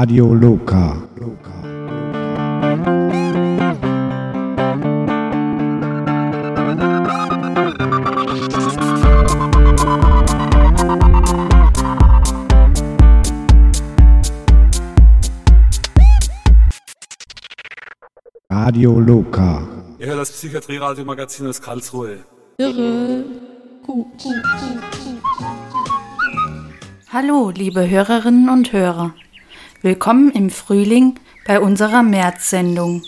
Radio Loka. Radio Loka. Ihr hört das Psychiatrie-Radio-Magazin aus Karlsruhe. Irre. Hallo, liebe Hörerinnen und Hörer. Willkommen im Frühling bei unserer März-Sendung.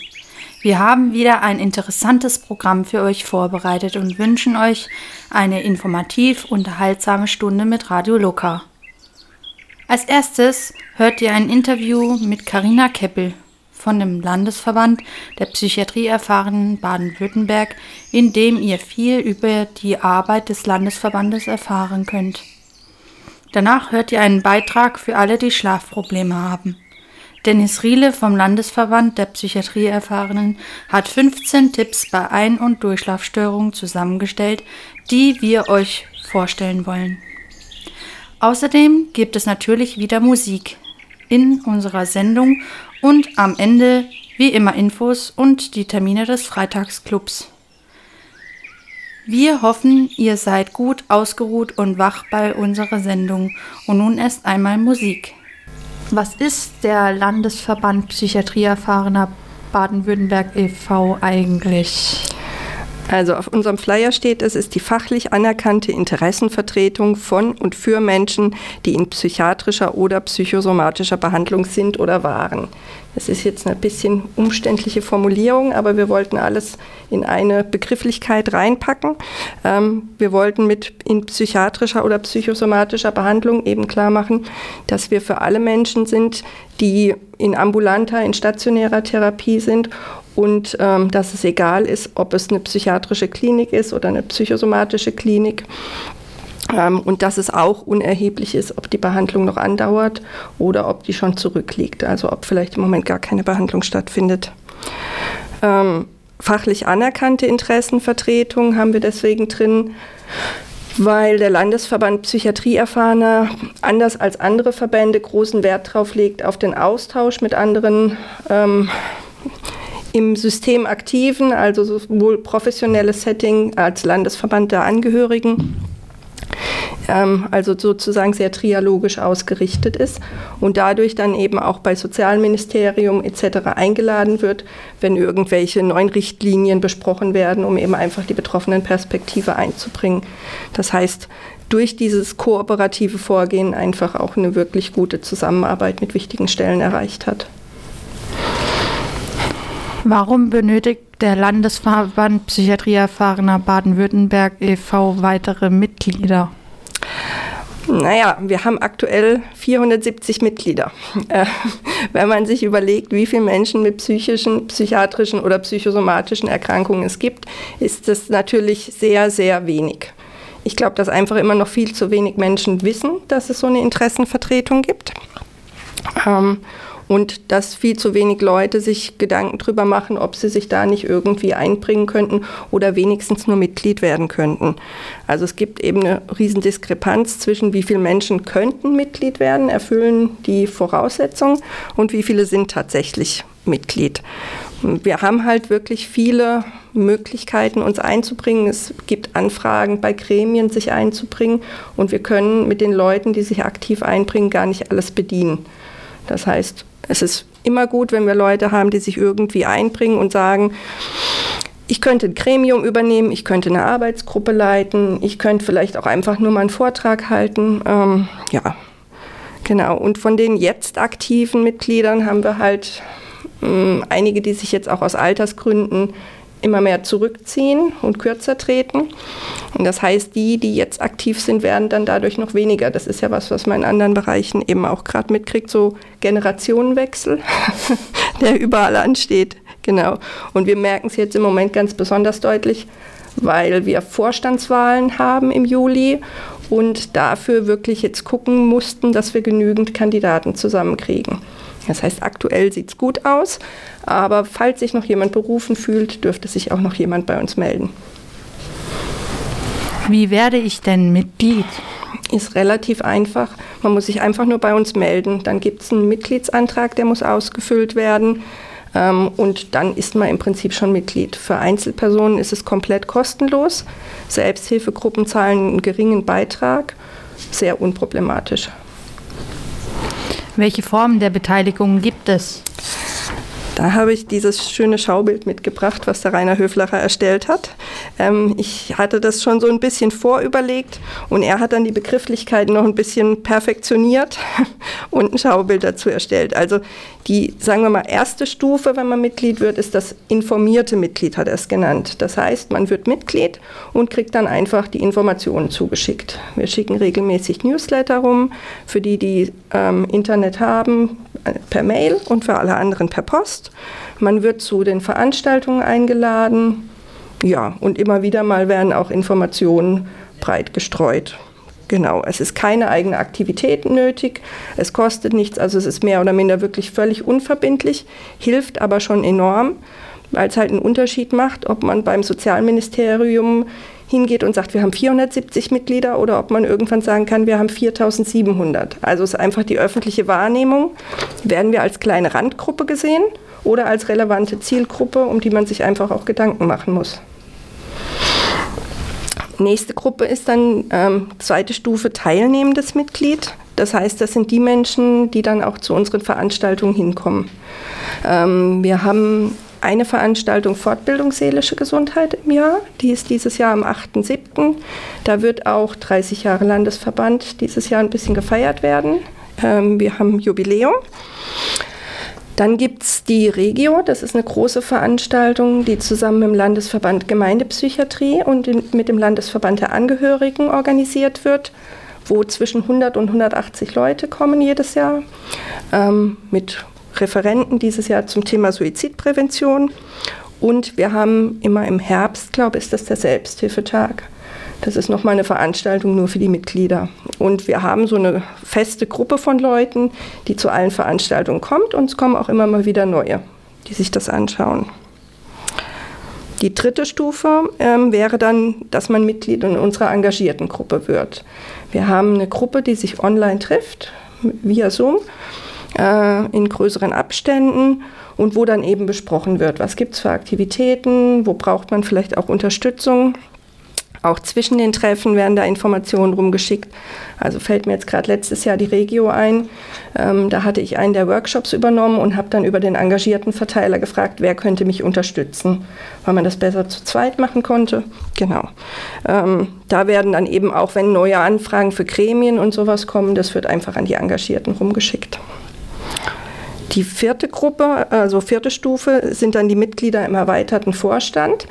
Wir haben wieder ein interessantes Programm für euch vorbereitet und wünschen euch eine informativ unterhaltsame Stunde mit Radio Loka. Als erstes hört ihr ein Interview mit Karina Keppel von dem Landesverband der Psychiatrieerfahrenen Baden-Württemberg, in dem ihr viel über die Arbeit des Landesverbandes erfahren könnt. Danach hört ihr einen Beitrag für alle, die Schlafprobleme haben. Dennis Riele vom Landesverband der Psychiatrieerfahrenen hat 15 Tipps bei Ein- und Durchschlafstörungen zusammengestellt, die wir euch vorstellen wollen. Außerdem gibt es natürlich wieder Musik in unserer Sendung und am Ende wie immer Infos und die Termine des Freitagsclubs. Wir hoffen, ihr seid gut ausgeruht und wach bei unserer Sendung. Und nun erst einmal Musik. Was ist der Landesverband Psychiatrieerfahrener Baden-Württemberg e.V. eigentlich? Also auf unserem Flyer steht, es ist die fachlich anerkannte Interessenvertretung von und für Menschen, die in psychiatrischer oder psychosomatischer Behandlung sind oder waren. Das ist jetzt eine bisschen umständliche Formulierung, aber wir wollten alles in eine Begrifflichkeit reinpacken. Ähm, wir wollten mit in psychiatrischer oder psychosomatischer Behandlung eben klar machen, dass wir für alle Menschen sind, die in ambulanter, in stationärer Therapie sind und ähm, dass es egal ist, ob es eine psychiatrische Klinik ist oder eine psychosomatische Klinik. Ähm, und dass es auch unerheblich ist, ob die Behandlung noch andauert oder ob die schon zurückliegt, also ob vielleicht im Moment gar keine Behandlung stattfindet. Ähm, fachlich anerkannte Interessenvertretung haben wir deswegen drin, weil der Landesverband Psychiatrieerfahrener anders als andere Verbände großen Wert darauf legt, auf den Austausch mit anderen ähm, im System aktiven, also sowohl professionelles Setting als Landesverband der Angehörigen, ähm, also sozusagen sehr trialogisch ausgerichtet ist und dadurch dann eben auch bei Sozialministerium etc. eingeladen wird, wenn irgendwelche neuen Richtlinien besprochen werden, um eben einfach die betroffenen Perspektive einzubringen. Das heißt, durch dieses kooperative Vorgehen einfach auch eine wirklich gute Zusammenarbeit mit wichtigen Stellen erreicht hat. Warum benötigt der Landesverband Psychiatrieerfahrener Baden-Württemberg e.V. weitere Mitglieder? Naja, wir haben aktuell 470 Mitglieder. Äh, wenn man sich überlegt, wie viele Menschen mit psychischen, psychiatrischen oder psychosomatischen Erkrankungen es gibt, ist das natürlich sehr, sehr wenig. Ich glaube, dass einfach immer noch viel zu wenig Menschen wissen, dass es so eine Interessenvertretung gibt. Ähm, und dass viel zu wenig Leute sich Gedanken darüber machen, ob sie sich da nicht irgendwie einbringen könnten oder wenigstens nur Mitglied werden könnten. Also es gibt eben eine Riesendiskrepanz zwischen wie viele Menschen könnten Mitglied werden, erfüllen die Voraussetzungen und wie viele sind tatsächlich Mitglied. Wir haben halt wirklich viele Möglichkeiten, uns einzubringen. Es gibt Anfragen bei Gremien, sich einzubringen. Und wir können mit den Leuten, die sich aktiv einbringen, gar nicht alles bedienen. Das heißt, es ist immer gut, wenn wir Leute haben, die sich irgendwie einbringen und sagen, ich könnte ein Gremium übernehmen, ich könnte eine Arbeitsgruppe leiten, ich könnte vielleicht auch einfach nur mal einen Vortrag halten. Ähm, ja, genau. Und von den jetzt aktiven Mitgliedern haben wir halt ähm, einige, die sich jetzt auch aus Altersgründen immer mehr zurückziehen und kürzer treten. Und das heißt, die, die jetzt aktiv sind, werden dann dadurch noch weniger. Das ist ja was, was man in anderen Bereichen eben auch gerade mitkriegt, so Generationenwechsel, der überall ansteht. Genau. Und wir merken es jetzt im Moment ganz besonders deutlich, weil wir Vorstandswahlen haben im Juli und dafür wirklich jetzt gucken mussten, dass wir genügend Kandidaten zusammenkriegen. Das heißt, aktuell sieht es gut aus, aber falls sich noch jemand berufen fühlt, dürfte sich auch noch jemand bei uns melden. Wie werde ich denn Mitglied? Ist relativ einfach. Man muss sich einfach nur bei uns melden. Dann gibt es einen Mitgliedsantrag, der muss ausgefüllt werden. Ähm, und dann ist man im Prinzip schon Mitglied. Für Einzelpersonen ist es komplett kostenlos. Selbsthilfegruppen zahlen einen geringen Beitrag. Sehr unproblematisch. Welche Formen der Beteiligung gibt es? Da habe ich dieses schöne Schaubild mitgebracht, was der Rainer Höflacher erstellt hat. Ähm, ich hatte das schon so ein bisschen vorüberlegt und er hat dann die Begrifflichkeiten noch ein bisschen perfektioniert und ein Schaubild dazu erstellt. Also die, sagen wir mal, erste Stufe, wenn man Mitglied wird, ist das informierte Mitglied, hat er es genannt. Das heißt, man wird Mitglied und kriegt dann einfach die Informationen zugeschickt. Wir schicken regelmäßig Newsletter rum, für die, die ähm, Internet haben, per Mail und für alle anderen per Post. Man wird zu den Veranstaltungen eingeladen. Ja, und immer wieder mal werden auch Informationen breit gestreut. Genau, es ist keine eigene Aktivität nötig, es kostet nichts, also es ist mehr oder minder wirklich völlig unverbindlich, hilft aber schon enorm, weil es halt einen Unterschied macht, ob man beim Sozialministerium hingeht und sagt, wir haben 470 Mitglieder oder ob man irgendwann sagen kann, wir haben 4700. Also ist einfach die öffentliche Wahrnehmung. Werden wir als kleine Randgruppe gesehen oder als relevante Zielgruppe, um die man sich einfach auch Gedanken machen muss. Nächste Gruppe ist dann ähm, zweite Stufe teilnehmendes Mitglied. Das heißt, das sind die Menschen, die dann auch zu unseren Veranstaltungen hinkommen. Ähm, wir haben eine Veranstaltung Fortbildung seelische Gesundheit im Jahr. Die ist dieses Jahr am 8.7. Da wird auch 30 Jahre Landesverband dieses Jahr ein bisschen gefeiert werden. Ähm, wir haben Jubiläum. Dann gibt es die Regio, das ist eine große Veranstaltung, die zusammen mit dem Landesverband Gemeindepsychiatrie und mit dem Landesverband der Angehörigen organisiert wird, wo zwischen 100 und 180 Leute kommen jedes Jahr ähm, mit Referenten dieses Jahr zum Thema Suizidprävention. Und wir haben immer im Herbst, glaube ich, ist das der Selbsthilfetag. Das ist nochmal eine Veranstaltung nur für die Mitglieder. Und wir haben so eine feste Gruppe von Leuten, die zu allen Veranstaltungen kommt und es kommen auch immer mal wieder neue, die sich das anschauen. Die dritte Stufe ähm, wäre dann, dass man Mitglied in unserer engagierten Gruppe wird. Wir haben eine Gruppe, die sich online trifft, via Zoom, äh, in größeren Abständen und wo dann eben besprochen wird, was gibt es für Aktivitäten, wo braucht man vielleicht auch Unterstützung. Auch zwischen den Treffen werden da Informationen rumgeschickt. Also fällt mir jetzt gerade letztes Jahr die Regio ein. Ähm, da hatte ich einen der Workshops übernommen und habe dann über den engagierten Verteiler gefragt, wer könnte mich unterstützen, weil man das besser zu zweit machen konnte. Genau. Ähm, da werden dann eben auch, wenn neue Anfragen für Gremien und sowas kommen, das wird einfach an die Engagierten rumgeschickt. Die vierte Gruppe, also vierte Stufe, sind dann die Mitglieder im erweiterten Vorstand.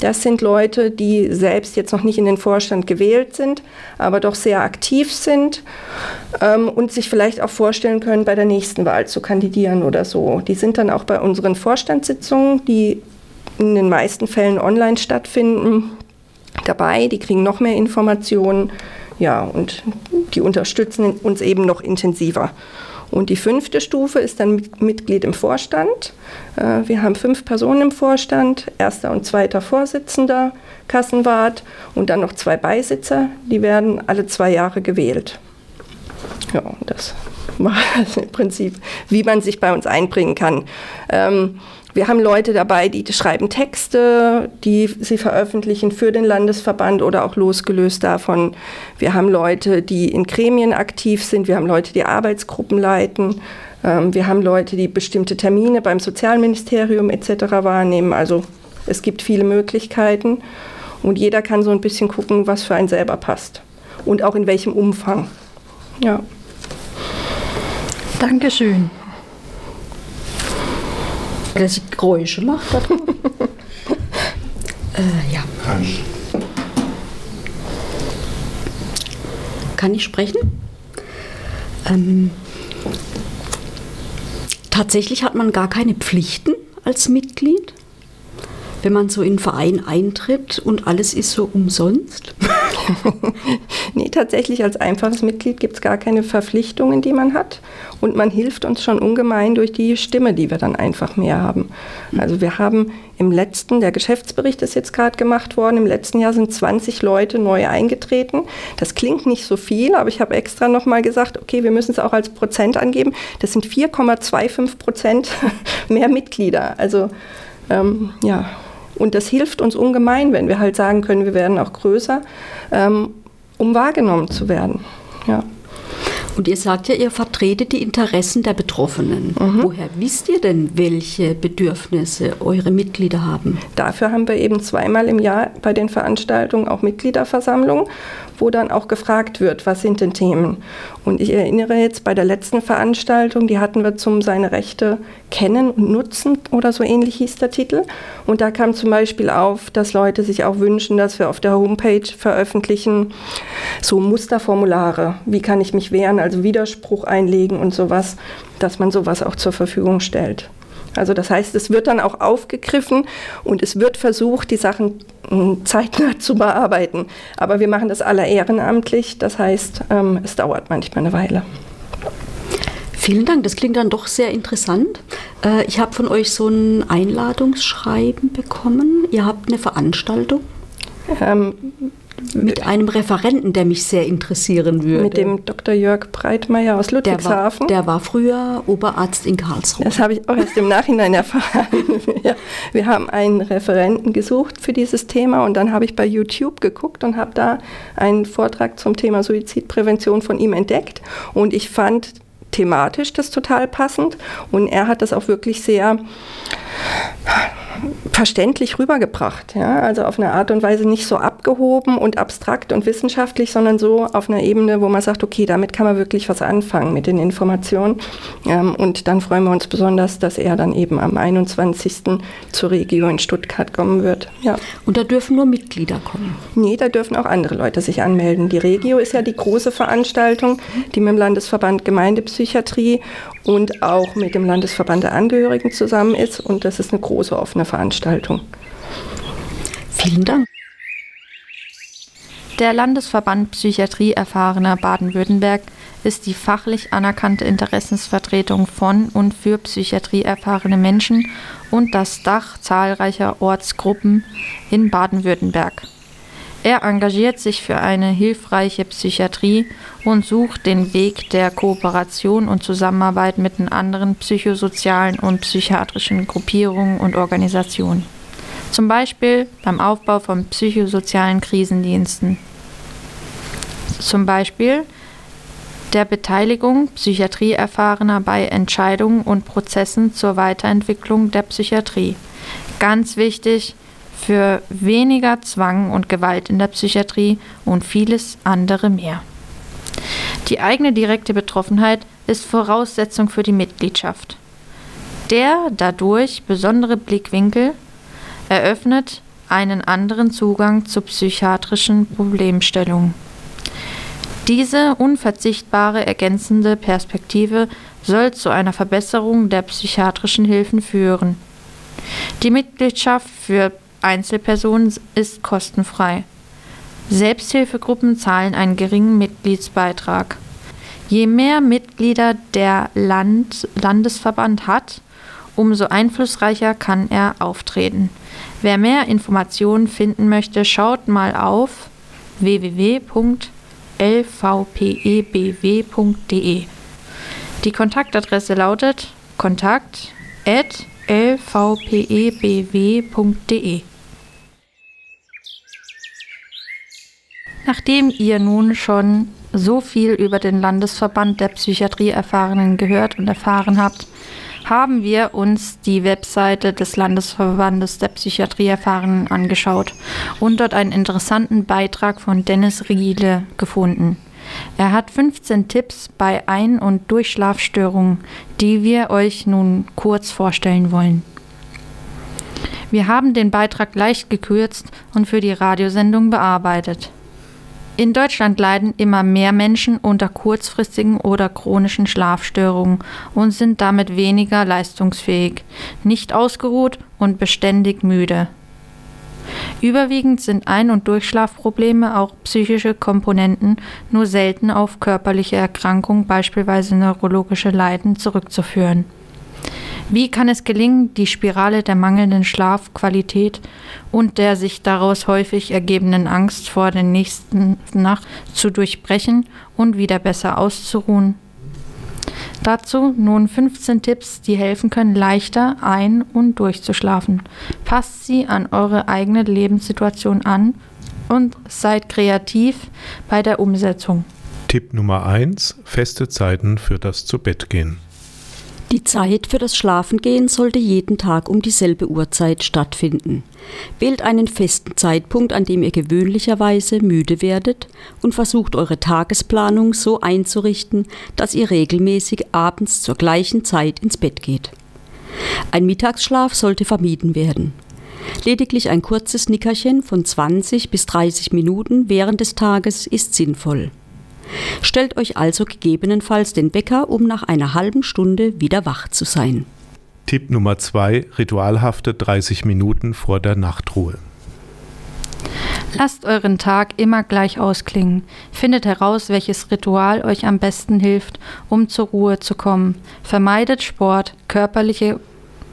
Das sind Leute, die selbst jetzt noch nicht in den Vorstand gewählt sind, aber doch sehr aktiv sind ähm, und sich vielleicht auch vorstellen können, bei der nächsten Wahl zu kandidieren oder so. Die sind dann auch bei unseren Vorstandssitzungen, die in den meisten Fällen online stattfinden, dabei. Die kriegen noch mehr Informationen. Ja, und die unterstützen uns eben noch intensiver. Und die fünfte Stufe ist dann Mitglied im Vorstand. Äh, wir haben fünf Personen im Vorstand, erster und zweiter Vorsitzender, Kassenwart und dann noch zwei Beisitzer. Die werden alle zwei Jahre gewählt. Ja, das war im Prinzip, wie man sich bei uns einbringen kann. Ähm, wir haben Leute dabei, die schreiben Texte, die sie veröffentlichen für den Landesverband oder auch losgelöst davon. Wir haben Leute, die in Gremien aktiv sind. Wir haben Leute, die Arbeitsgruppen leiten. Ähm, wir haben Leute, die bestimmte Termine beim Sozialministerium etc. wahrnehmen. Also es gibt viele Möglichkeiten und jeder kann so ein bisschen gucken, was für einen selber passt und auch in welchem Umfang. Ja. Dankeschön dass ich Geräusche macht. äh, ja. Kann ich. Sprechen? Ähm, tatsächlich hat man gar keine Pflichten als Mitglied, wenn man so in einen Verein eintritt und alles ist so umsonst. nee, tatsächlich als einfaches Mitglied gibt es gar keine Verpflichtungen, die man hat. Und man hilft uns schon ungemein durch die Stimme, die wir dann einfach mehr haben. Also wir haben im letzten, der Geschäftsbericht ist jetzt gerade gemacht worden, im letzten Jahr sind 20 Leute neu eingetreten. Das klingt nicht so viel, aber ich habe extra nochmal gesagt, okay, wir müssen es auch als Prozent angeben. Das sind 4,25 Prozent mehr Mitglieder. Also ähm, ja, und das hilft uns ungemein, wenn wir halt sagen können, wir werden auch größer, ähm, um wahrgenommen zu werden. Ja. Und ihr sagt ja, ihr vertretet die Interessen der Betroffenen. Mhm. Woher wisst ihr denn, welche Bedürfnisse eure Mitglieder haben? Dafür haben wir eben zweimal im Jahr bei den Veranstaltungen auch Mitgliederversammlungen, wo dann auch gefragt wird, was sind denn Themen. Und ich erinnere jetzt bei der letzten Veranstaltung, die hatten wir zum Seine Rechte kennen und nutzen oder so ähnlich hieß der Titel. Und da kam zum Beispiel auf, dass Leute sich auch wünschen, dass wir auf der Homepage veröffentlichen, so Musterformulare. Wie kann ich mich wehren, also Widerspruch einlegen und sowas, dass man sowas auch zur Verfügung stellt. Also das heißt, es wird dann auch aufgegriffen und es wird versucht, die Sachen hm, zeitnah zu bearbeiten. Aber wir machen das alle ehrenamtlich, das heißt, ähm, es dauert manchmal eine Weile. Vielen Dank, das klingt dann doch sehr interessant. Äh, ich habe von euch so ein Einladungsschreiben bekommen. Ihr habt eine Veranstaltung. Ähm, mit einem Referenten, der mich sehr interessieren würde. Mit dem Dr. Jörg Breitmeier aus Ludwigshafen. Der war, der war früher Oberarzt in Karlsruhe. Das habe ich auch erst im Nachhinein erfahren. ja. Wir haben einen Referenten gesucht für dieses Thema und dann habe ich bei YouTube geguckt und habe da einen Vortrag zum Thema Suizidprävention von ihm entdeckt. Und ich fand thematisch das total passend und er hat das auch wirklich sehr verständlich rübergebracht. Ja? Also auf eine Art und Weise nicht so abgehoben und abstrakt und wissenschaftlich, sondern so auf einer Ebene, wo man sagt, okay, damit kann man wirklich was anfangen mit den Informationen. Ähm, und dann freuen wir uns besonders, dass er dann eben am 21. zur Regio in Stuttgart kommen wird. Ja. Und da dürfen nur Mitglieder kommen? Nee, da dürfen auch andere Leute sich anmelden. Die Regio ist ja die große Veranstaltung, die mit dem Landesverband Gemeindepsychiatrie und auch mit dem Landesverband der Angehörigen zusammen ist. Und das ist eine große offene Veranstaltung. Vielen Dank. Der Landesverband Psychiatrie erfahrener Baden-Württemberg ist die fachlich anerkannte Interessensvertretung von und für Psychiatrie erfahrene Menschen und das Dach zahlreicher Ortsgruppen in Baden-Württemberg. Er engagiert sich für eine hilfreiche Psychiatrie und sucht den Weg der Kooperation und Zusammenarbeit mit den anderen psychosozialen und psychiatrischen Gruppierungen und Organisationen. Zum Beispiel beim Aufbau von psychosozialen Krisendiensten. Zum Beispiel der Beteiligung Psychiatrieerfahrener bei Entscheidungen und Prozessen zur Weiterentwicklung der Psychiatrie. Ganz wichtig, für weniger Zwang und Gewalt in der Psychiatrie und vieles andere mehr. Die eigene direkte Betroffenheit ist Voraussetzung für die Mitgliedschaft. Der dadurch besondere Blickwinkel eröffnet einen anderen Zugang zu psychiatrischen Problemstellungen. Diese unverzichtbare ergänzende Perspektive soll zu einer Verbesserung der psychiatrischen Hilfen führen. Die Mitgliedschaft für Einzelpersonen ist kostenfrei. Selbsthilfegruppen zahlen einen geringen Mitgliedsbeitrag. Je mehr Mitglieder der Land Landesverband hat, umso einflussreicher kann er auftreten. Wer mehr Informationen finden möchte, schaut mal auf www.lvpebw.de. Die Kontaktadresse lautet kontakt@lvpebw.de. Nachdem ihr nun schon so viel über den Landesverband der Psychiatrieerfahrenen gehört und erfahren habt, haben wir uns die Webseite des Landesverbandes der Psychiatrieerfahrenen angeschaut und dort einen interessanten Beitrag von Dennis Riele gefunden. Er hat 15 Tipps bei Ein- und Durchschlafstörungen, die wir euch nun kurz vorstellen wollen. Wir haben den Beitrag leicht gekürzt und für die Radiosendung bearbeitet. In Deutschland leiden immer mehr Menschen unter kurzfristigen oder chronischen Schlafstörungen und sind damit weniger leistungsfähig, nicht ausgeruht und beständig müde. Überwiegend sind Ein- und Durchschlafprobleme, auch psychische Komponenten, nur selten auf körperliche Erkrankungen, beispielsweise neurologische Leiden, zurückzuführen. Wie kann es gelingen, die Spirale der mangelnden Schlafqualität und der sich daraus häufig ergebenden Angst vor der nächsten Nacht zu durchbrechen und wieder besser auszuruhen? Dazu nun 15 Tipps, die helfen können, leichter ein- und durchzuschlafen. Passt sie an eure eigene Lebenssituation an und seid kreativ bei der Umsetzung. Tipp Nummer 1. Feste Zeiten für das Zubettgehen. Die Zeit für das Schlafengehen sollte jeden Tag um dieselbe Uhrzeit stattfinden. Wählt einen festen Zeitpunkt, an dem ihr gewöhnlicherweise müde werdet und versucht eure Tagesplanung so einzurichten, dass ihr regelmäßig abends zur gleichen Zeit ins Bett geht. Ein Mittagsschlaf sollte vermieden werden. Lediglich ein kurzes Nickerchen von 20 bis 30 Minuten während des Tages ist sinnvoll. Stellt euch also gegebenenfalls den Wecker, um nach einer halben Stunde wieder wach zu sein. Tipp Nummer 2. Ritualhafte 30 Minuten vor der Nachtruhe. Lasst euren Tag immer gleich ausklingen. Findet heraus, welches Ritual euch am besten hilft, um zur Ruhe zu kommen. Vermeidet Sport, körperliche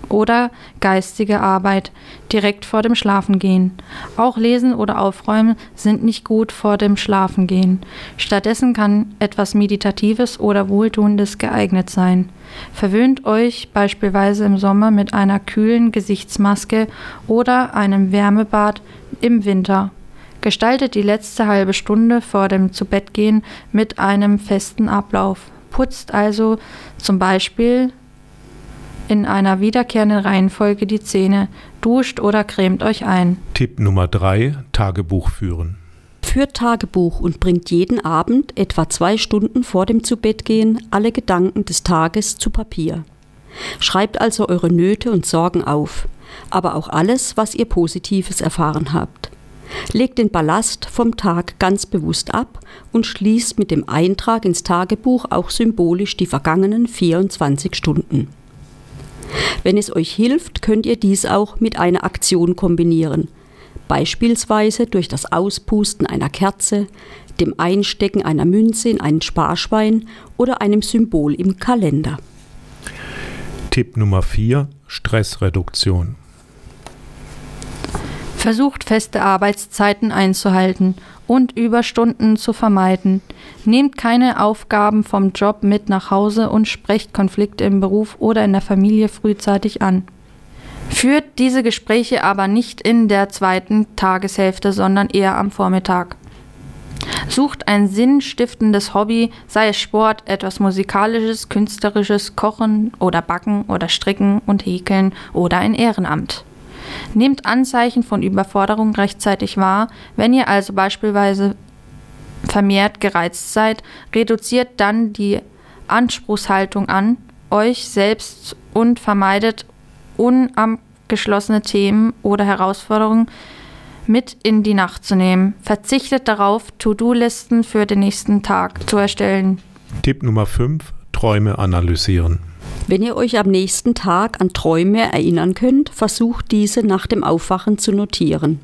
oder geistige Arbeit direkt vor dem Schlafengehen. Auch Lesen oder Aufräumen sind nicht gut vor dem Schlafengehen. Stattdessen kann etwas Meditatives oder Wohltuendes geeignet sein. Verwöhnt euch beispielsweise im Sommer mit einer kühlen Gesichtsmaske oder einem Wärmebad im Winter. Gestaltet die letzte halbe Stunde vor dem Zubettgehen mit einem festen Ablauf. Putzt also zum Beispiel in einer wiederkehrenden Reihenfolge die Zähne, duscht oder cremt euch ein. Tipp Nummer 3. Tagebuch führen. Führt Tagebuch und bringt jeden Abend, etwa zwei Stunden vor dem Zubettgehen, alle Gedanken des Tages zu Papier. Schreibt also eure Nöte und Sorgen auf, aber auch alles, was ihr Positives erfahren habt. Legt den Ballast vom Tag ganz bewusst ab und schließt mit dem Eintrag ins Tagebuch auch symbolisch die vergangenen 24 Stunden. Wenn es euch hilft, könnt ihr dies auch mit einer Aktion kombinieren. Beispielsweise durch das Auspusten einer Kerze, dem Einstecken einer Münze in einen Sparschwein oder einem Symbol im Kalender. Tipp Nummer 4. Stressreduktion. Versucht feste Arbeitszeiten einzuhalten und Überstunden zu vermeiden. Nehmt keine Aufgaben vom Job mit nach Hause und sprecht Konflikte im Beruf oder in der Familie frühzeitig an. Führt diese Gespräche aber nicht in der zweiten Tageshälfte, sondern eher am Vormittag. Sucht ein sinnstiftendes Hobby, sei es Sport, etwas Musikalisches, Künstlerisches, Kochen oder Backen oder Stricken und Häkeln oder ein Ehrenamt. Nehmt Anzeichen von Überforderung rechtzeitig wahr. Wenn ihr also beispielsweise vermehrt gereizt seid, reduziert dann die Anspruchshaltung an euch selbst und vermeidet unabgeschlossene Themen oder Herausforderungen mit in die Nacht zu nehmen. Verzichtet darauf, To-Do-Listen für den nächsten Tag zu erstellen. Tipp Nummer 5. Träume analysieren. Wenn ihr euch am nächsten Tag an Träume erinnern könnt, versucht diese nach dem Aufwachen zu notieren.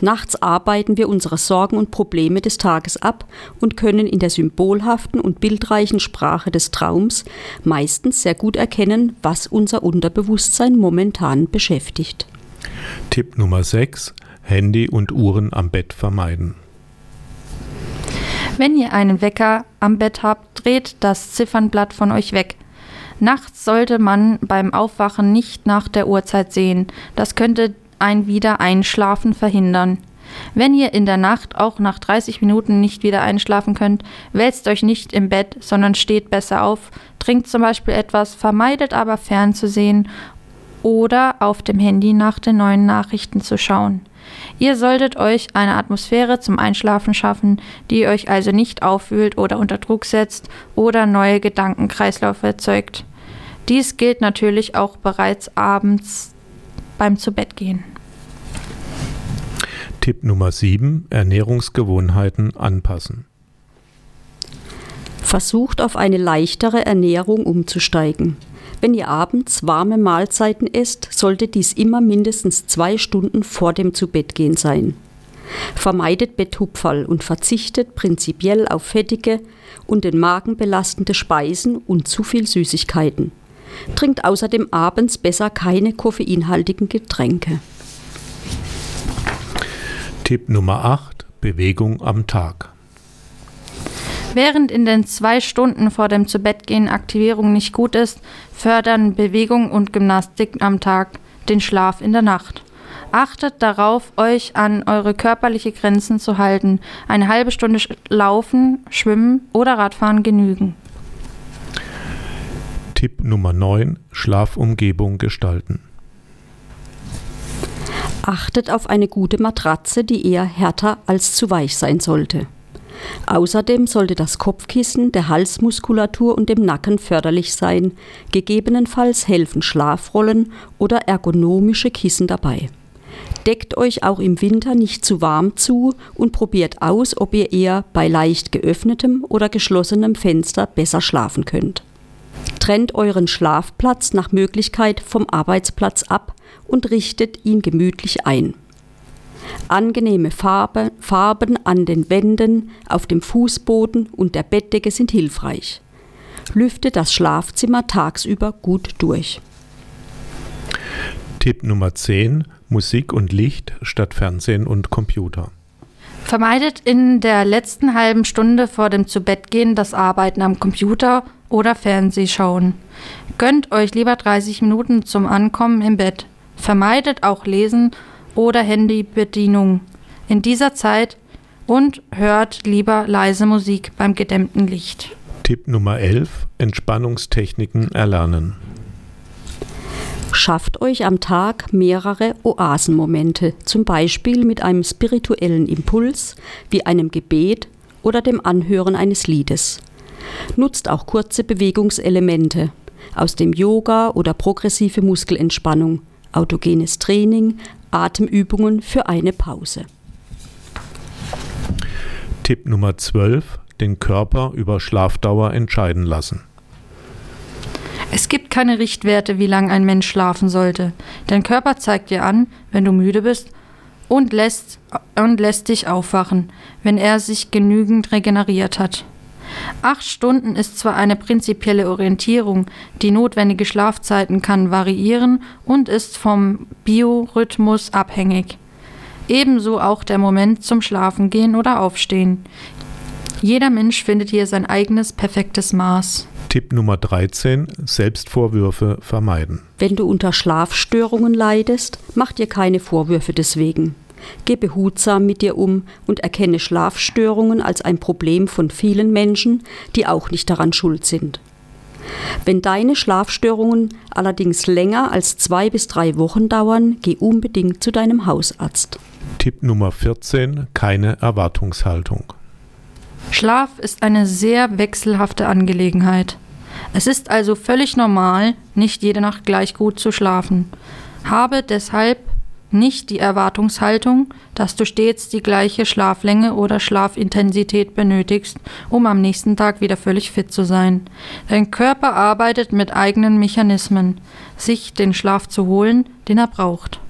Nachts arbeiten wir unsere Sorgen und Probleme des Tages ab und können in der symbolhaften und bildreichen Sprache des Traums meistens sehr gut erkennen, was unser Unterbewusstsein momentan beschäftigt. Tipp Nummer 6. Handy und Uhren am Bett vermeiden. Wenn ihr einen Wecker am Bett habt, dreht das Ziffernblatt von euch weg. Nachts sollte man beim Aufwachen nicht nach der Uhrzeit sehen. Das könnte ein Wiedereinschlafen verhindern. Wenn ihr in der Nacht auch nach 30 Minuten nicht wieder einschlafen könnt, wälzt euch nicht im Bett, sondern steht besser auf, trinkt zum Beispiel etwas, vermeidet aber fernzusehen oder auf dem Handy nach den neuen Nachrichten zu schauen. Ihr solltet euch eine Atmosphäre zum Einschlafen schaffen, die euch also nicht aufwühlt oder unter Druck setzt oder neue Gedankenkreislaufe erzeugt. Dies gilt natürlich auch bereits abends beim Zubettgehen. Tipp Nummer 7. Ernährungsgewohnheiten anpassen. Versucht auf eine leichtere Ernährung umzusteigen. Wenn ihr abends warme Mahlzeiten esst, sollte dies immer mindestens zwei Stunden vor dem Zubettgehen sein. Vermeidet Betthupferl und verzichtet prinzipiell auf fettige und den Magen belastende Speisen und zu viel Süßigkeiten. Trinkt außerdem abends besser keine koffeinhaltigen Getränke. Tipp Nummer 8. Bewegung am Tag. Während in den zwei Stunden vor dem Zubettgehen Aktivierung nicht gut ist, fördern Bewegung und Gymnastik am Tag den Schlaf in der Nacht. Achtet darauf, euch an eure körperliche Grenzen zu halten. Eine halbe Stunde Laufen, Schwimmen oder Radfahren genügen. Tipp Nummer 9. Schlafumgebung gestalten. Achtet auf eine gute Matratze, die eher härter als zu weich sein sollte. Außerdem sollte das Kopfkissen der Halsmuskulatur und dem Nacken förderlich sein. Gegebenenfalls helfen Schlafrollen oder ergonomische Kissen dabei. Deckt euch auch im Winter nicht zu warm zu und probiert aus, ob ihr eher bei leicht geöffnetem oder geschlossenem Fenster besser schlafen könnt. Trennt euren Schlafplatz nach Möglichkeit vom Arbeitsplatz ab und richtet ihn gemütlich ein. Angenehme Farbe, Farben an den Wänden, auf dem Fußboden und der Bettdecke sind hilfreich. Lüfte das Schlafzimmer tagsüber gut durch. Tipp Nummer 10. Musik und Licht statt Fernsehen und Computer. Vermeidet in der letzten halben Stunde vor dem Zubettgehen das Arbeiten am Computer oder Fernsehschauen. Gönnt euch lieber 30 Minuten zum Ankommen im Bett. Vermeidet auch Lesen oder Handybedienung in dieser Zeit und hört lieber leise Musik beim gedämmten Licht. Tipp Nummer 11. Entspannungstechniken erlernen. Schafft euch am Tag mehrere Oasenmomente, zum Beispiel mit einem spirituellen Impuls wie einem Gebet oder dem Anhören eines Liedes. Nutzt auch kurze Bewegungselemente aus dem Yoga oder progressive Muskelentspannung, autogenes Training, Atemübungen für eine Pause. Tipp Nummer 12. Den Körper über Schlafdauer entscheiden lassen. Es gibt keine Richtwerte, wie lange ein Mensch schlafen sollte. Dein Körper zeigt dir an, wenn du müde bist und lässt, und lässt dich aufwachen, wenn er sich genügend regeneriert hat. Acht Stunden ist zwar eine prinzipielle Orientierung, die notwendige Schlafzeiten kann variieren und ist vom Biorhythmus abhängig. Ebenso auch der Moment zum Schlafengehen oder Aufstehen. Jeder Mensch findet hier sein eigenes perfektes Maß. Tipp Nummer 13. Selbstvorwürfe vermeiden. Wenn du unter Schlafstörungen leidest, mach dir keine Vorwürfe deswegen. Geh behutsam mit dir um und erkenne Schlafstörungen als ein Problem von vielen Menschen, die auch nicht daran schuld sind. Wenn deine Schlafstörungen allerdings länger als zwei bis drei Wochen dauern, geh unbedingt zu deinem Hausarzt. Tipp Nummer 14. Keine Erwartungshaltung. Schlaf ist eine sehr wechselhafte Angelegenheit. Es ist also völlig normal, nicht jede Nacht gleich gut zu schlafen. Habe deshalb nicht die Erwartungshaltung, dass du stets die gleiche Schlaflänge oder Schlafintensität benötigst, um am nächsten Tag wieder völlig fit zu sein. Dein Körper arbeitet mit eigenen Mechanismen, sich den Schlaf zu holen, den er braucht.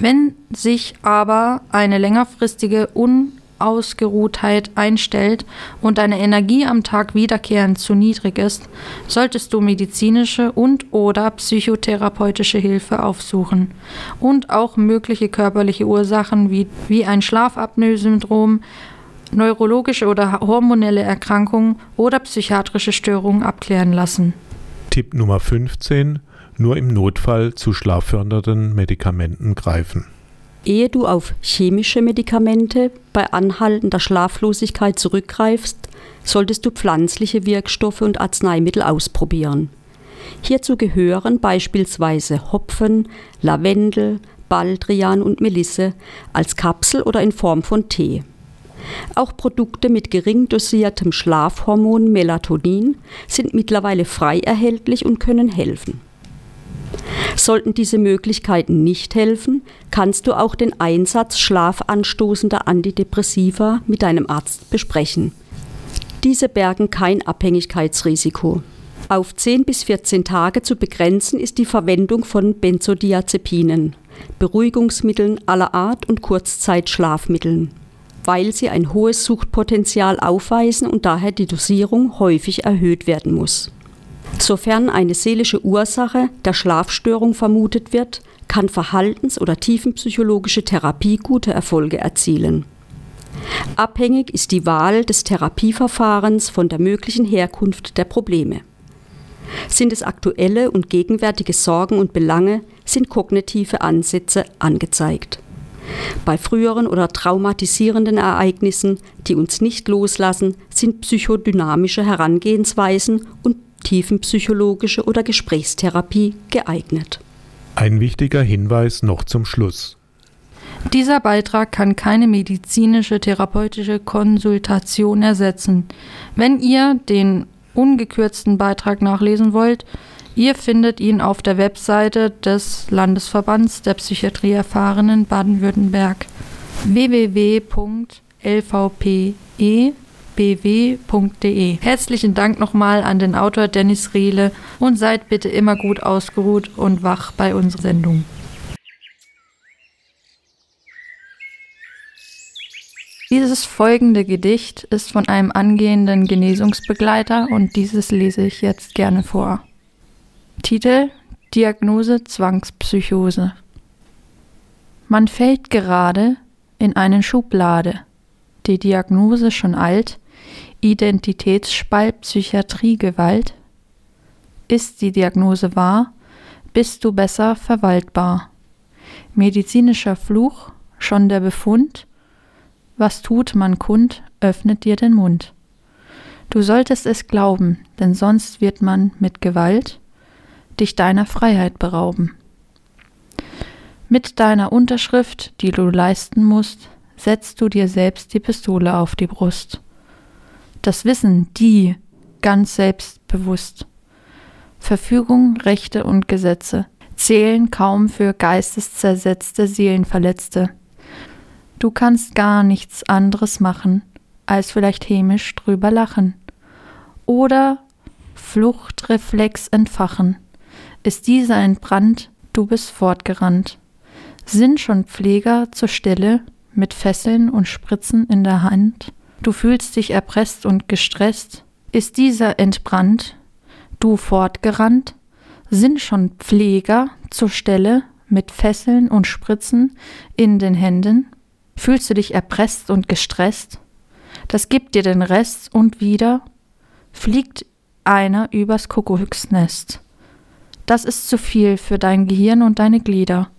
Wenn sich aber eine längerfristige Un Ausgeruhtheit einstellt und deine Energie am Tag wiederkehrend zu niedrig ist, solltest du medizinische und oder psychotherapeutische Hilfe aufsuchen und auch mögliche körperliche Ursachen wie, wie ein Schlafapnoe-Syndrom, neurologische oder hormonelle Erkrankungen oder psychiatrische Störungen abklären lassen. Tipp Nummer 15. Nur im Notfall zu schlaffördernden Medikamenten greifen. Ehe du auf chemische Medikamente bei anhaltender Schlaflosigkeit zurückgreifst, solltest du pflanzliche Wirkstoffe und Arzneimittel ausprobieren. Hierzu gehören beispielsweise Hopfen, Lavendel, Baldrian und Melisse als Kapsel oder in Form von Tee. Auch Produkte mit gering dosiertem Schlafhormon Melatonin sind mittlerweile frei erhältlich und können helfen. Sollten diese Möglichkeiten nicht helfen, kannst du auch den Einsatz schlafanstoßender Antidepressiva mit deinem Arzt besprechen. Diese bergen kein Abhängigkeitsrisiko. Auf 10 bis 14 Tage zu begrenzen ist die Verwendung von Benzodiazepinen, Beruhigungsmitteln aller Art und Kurzzeitschlafmitteln, weil sie ein hohes Suchtpotenzial aufweisen und daher die Dosierung häufig erhöht werden muss. Sofern eine seelische Ursache der Schlafstörung vermutet wird, kann verhaltens- oder tiefenpsychologische Therapie gute Erfolge erzielen. Abhängig ist die Wahl des Therapieverfahrens von der möglichen Herkunft der Probleme. Sind es aktuelle und gegenwärtige Sorgen und Belange, sind kognitive Ansätze angezeigt. Bei früheren oder traumatisierenden Ereignissen, die uns nicht loslassen, sind psychodynamische Herangehensweisen und tiefenpsychologische oder Gesprächstherapie geeignet. Ein wichtiger Hinweis noch zum Schluss. Dieser Beitrag kann keine medizinische therapeutische Konsultation ersetzen. Wenn ihr den ungekürzten Beitrag nachlesen wollt, ihr findet ihn auf der Webseite des Landesverbands der Psychiatrie Erfahrenen Baden-Württemberg www.lvpe.bw.de. Herzlichen Dank nochmal an den Autor Dennis Riele und seid bitte immer gut ausgeruht und wach bei unserer Sendung. Dieses folgende Gedicht ist von einem angehenden Genesungsbegleiter und dieses lese ich jetzt gerne vor. Titel Diagnose Zwangspsychose Man fällt gerade in eine Schublade, die Diagnose schon alt, Identitätsspalt Psychiatriegewalt. Ist die Diagnose wahr, bist du besser verwaltbar. Medizinischer Fluch, schon der Befund, was tut man kund, öffnet dir den Mund. Du solltest es glauben, denn sonst wird man mit Gewalt dich deiner Freiheit berauben. Mit deiner Unterschrift, die du leisten musst, setzt du dir selbst die Pistole auf die Brust. Das Wissen, die, ganz selbstbewusst. Verfügung, Rechte und Gesetze zählen kaum für geisteszersetzte Seelenverletzte. Du kannst gar nichts anderes machen, als vielleicht hämisch drüber lachen. Oder Fluchtreflex entfachen. Ist dieser entbrannt, du bist fortgerannt. Sind schon Pfleger zur Stelle mit Fesseln und Spritzen in der Hand? Du fühlst dich erpresst und gestresst. Ist dieser entbrannt, du fortgerannt? Sind schon Pfleger zur Stelle mit Fesseln und Spritzen in den Händen? Fühlst du dich erpresst und gestresst? Das gibt dir den Rest und wieder fliegt einer übers Kuckucksnest. Das ist zu viel für dein Gehirn und deine Glieder.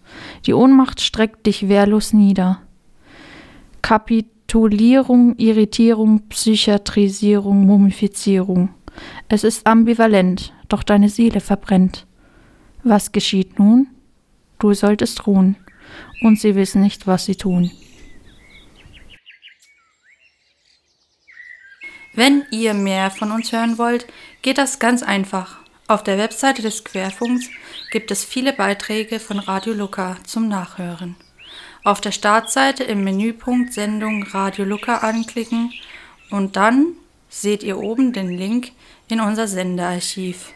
Die Ohnmacht streckt dich wehrlos nieder. Kapitulierung, Irritierung, Psychiatrisierung, Mumifizierung. Es ist ambivalent, doch deine Seele verbrennt. Was geschieht nun? Du solltest ruhen, und sie wissen nicht, was sie tun. Wenn ihr mehr von uns hören wollt, geht das ganz einfach. Auf der Webseite des Querfunks gibt es viele Beiträge von Radio Luca zum Nachhören. Auf der Startseite im Menüpunkt Sendung Radio Luca anklicken und dann seht ihr oben den Link in unser Sendearchiv.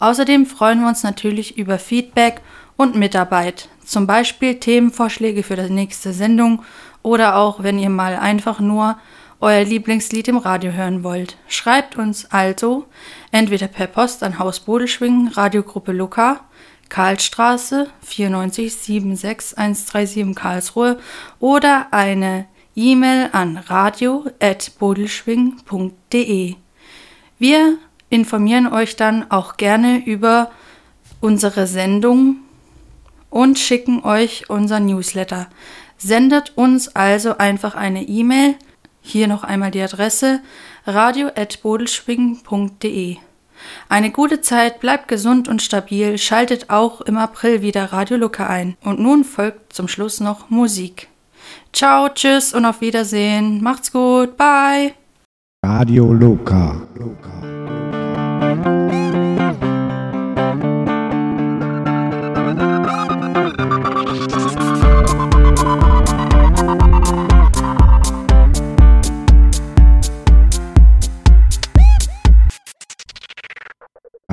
Außerdem freuen wir uns natürlich über Feedback und Mitarbeit, zum Beispiel Themenvorschläge für die nächste Sendung oder auch wenn ihr mal einfach nur euer Lieblingslied im Radio hören wollt. Schreibt uns also entweder per Post an Haus Bodelschwingen, Radiogruppe Luca, Karlstraße 9476137 Karlsruhe oder eine E-Mail an radio.bodelschwing.de. Wir informieren euch dann auch gerne über unsere Sendung und schicken euch unser Newsletter. Sendet uns also einfach eine E-Mail hier noch einmal die Adresse radio.bodelschwingen.de. Eine gute Zeit, bleibt gesund und stabil, schaltet auch im April wieder Radio Luca ein. Und nun folgt zum Schluss noch Musik. Ciao, tschüss und auf Wiedersehen. Macht's gut, bye. Radio Luca.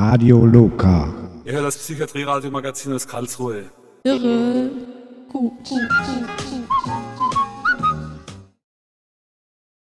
Radio Loka. Ihr hört das Psychiatrie-Radio-Magazin aus Karlsruhe. Irre. Gut, gut, gut, gut.